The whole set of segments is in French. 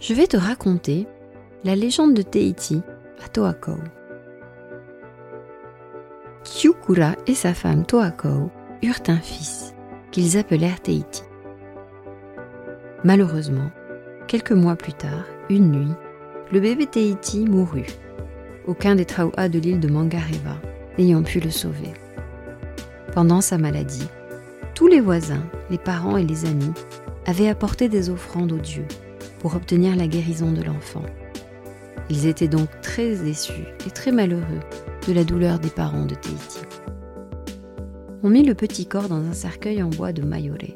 Je vais te raconter la légende de Teiti à Toakou. Kyukura et sa femme Toakou eurent un fils qu'ils appelèrent Teiti. Malheureusement, quelques mois plus tard, une nuit, le bébé Teiti mourut. Aucun des Traua de l'île de Mangareva n'ayant pu le sauver. Pendant sa maladie, tous les voisins, les parents et les amis avaient apporté des offrandes aux dieux pour obtenir la guérison de l'enfant. Ils étaient donc très déçus et très malheureux de la douleur des parents de Teiti. On mit le petit corps dans un cercueil en bois de Mayore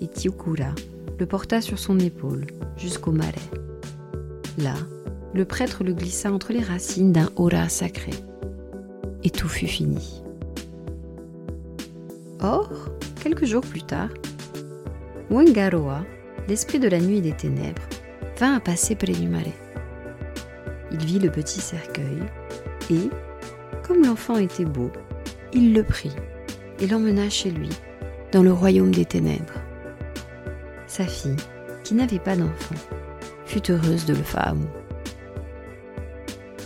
et Tiukura le porta sur son épaule jusqu'au marais. Là, le prêtre le glissa entre les racines d'un aura sacré et tout fut fini. Or, quelques jours plus tard, Wengaroa, l'esprit de la nuit et des ténèbres, vint à passer près du marais. Il vit le petit cercueil et, comme l'enfant était beau, il le prit et l'emmena chez lui, dans le royaume des ténèbres. Sa fille, qui n'avait pas d'enfant, fut heureuse de le Faamu.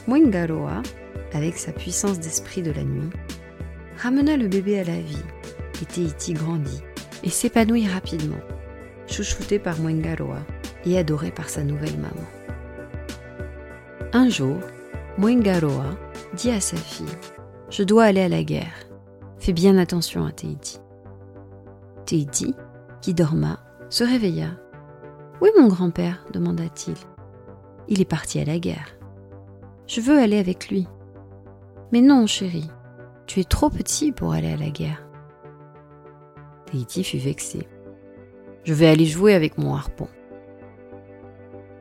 Mwengaroa, avec sa puissance d'esprit de la nuit, ramena le bébé à la vie et Teiti grandit et s'épanouit rapidement, chouchouté par Mwengaroa et adoré par sa nouvelle maman. Un jour, Mwengaroa dit à sa fille Je dois aller à la guerre. Fais bien attention à Teiti. Teiti, qui dorma, se réveilla. Où est mon grand-père? demanda-t-il. Il est parti à la guerre. Je veux aller avec lui. Mais non, chérie, tu es trop petit pour aller à la guerre. Teiti fut vexé. Je vais aller jouer avec mon harpon.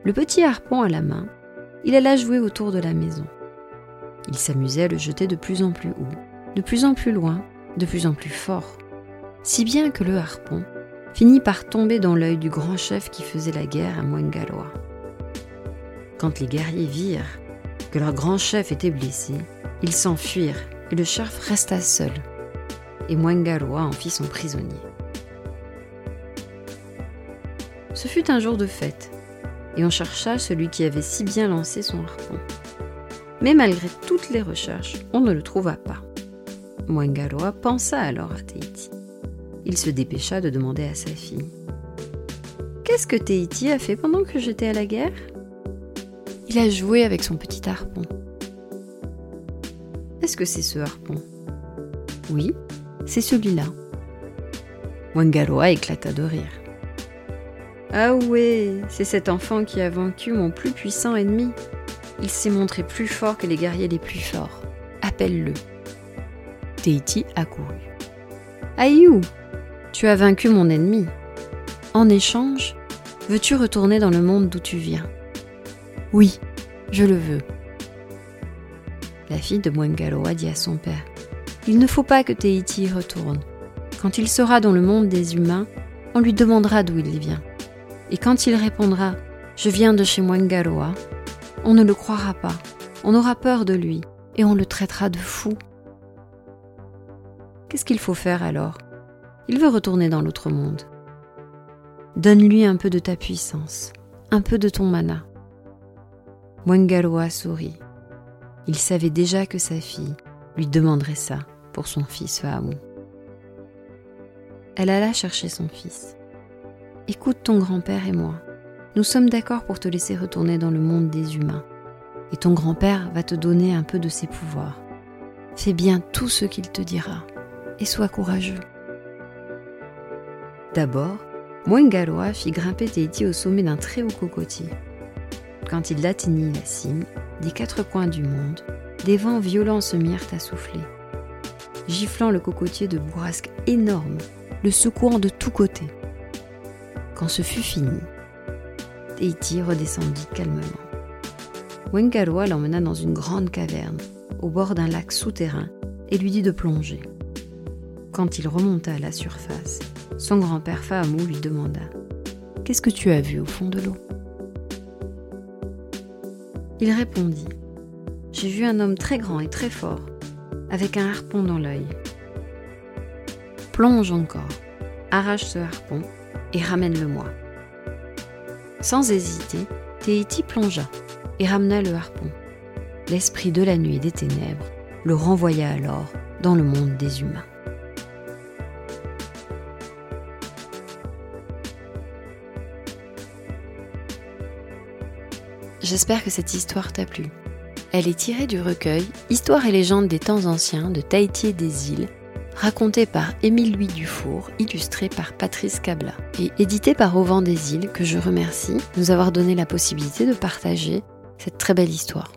Le petit harpon à la main, il alla jouer autour de la maison. Il s'amusait à le jeter de plus en plus haut, de plus en plus loin, de plus en plus fort, si bien que le harpon finit par tomber dans l'œil du grand chef qui faisait la guerre à Mwengaloa. Quand les guerriers virent que leur grand chef était blessé, ils s'enfuirent et le chef resta seul. Et Mwengaloa en fit son prisonnier. Ce fut un jour de fête, et on chercha celui qui avait si bien lancé son harpon. Mais malgré toutes les recherches, on ne le trouva pas. Mwengaloa pensa alors à Teiti. Il se dépêcha de demander à sa fille Qu'est-ce que Teiti a fait pendant que j'étais à la guerre? Il a joué avec son petit harpon. Est-ce que c'est ce harpon Oui, c'est celui-là. Mwengaloa éclata de rire. Ah ouais, c'est cet enfant qui a vaincu mon plus puissant ennemi. Il s'est montré plus fort que les guerriers les plus forts. Appelle-le. Teiti accourut. Aïou, tu as vaincu mon ennemi. En échange, veux-tu retourner dans le monde d'où tu viens? Oui, je le veux. La fille de Mwengaloa dit à son père Il ne faut pas que Teiti retourne. Quand il sera dans le monde des humains, on lui demandera d'où il vient. Et quand il répondra Je viens de chez Mwengaloa, on ne le croira pas, on aura peur de lui et on le traitera de fou. Qu'est-ce qu'il faut faire alors? Il veut retourner dans l'autre monde. Donne-lui un peu de ta puissance, un peu de ton mana. Mwengaloa sourit. Il savait déjà que sa fille lui demanderait ça pour son fils Faamu. Elle alla chercher son fils. Écoute ton grand-père et moi. Nous sommes d'accord pour te laisser retourner dans le monde des humains. Et ton grand-père va te donner un peu de ses pouvoirs. Fais bien tout ce qu'il te dira et sois courageux. D'abord, Mwengaloa fit grimper Teiti au sommet d'un très haut cocotier. Quand il atteignit la cime, des quatre coins du monde, des vents violents se mirent à souffler, giflant le cocotier de bourrasques énormes, le secouant de tous côtés. Quand ce fut fini, Tahiti redescendit calmement. Wengaroa l'emmena dans une grande caverne, au bord d'un lac souterrain, et lui dit de plonger. Quand il remonta à la surface, son grand-père Fahamou lui demanda Qu'est-ce que tu as vu au fond de l'eau? Il répondit J'ai vu un homme très grand et très fort, avec un harpon dans l'œil. Plonge encore, arrache ce harpon et ramène-le-moi. Sans hésiter, Tehiti plongea et ramena le harpon. L'esprit de la nuit et des ténèbres le renvoya alors dans le monde des humains. J'espère que cette histoire t'a plu. Elle est tirée du recueil Histoire et légendes des temps anciens de Tahiti et des îles, raconté par Émile Louis Dufour, illustré par Patrice Cabla et édité par Auvent des îles que je remercie de nous avoir donné la possibilité de partager cette très belle histoire.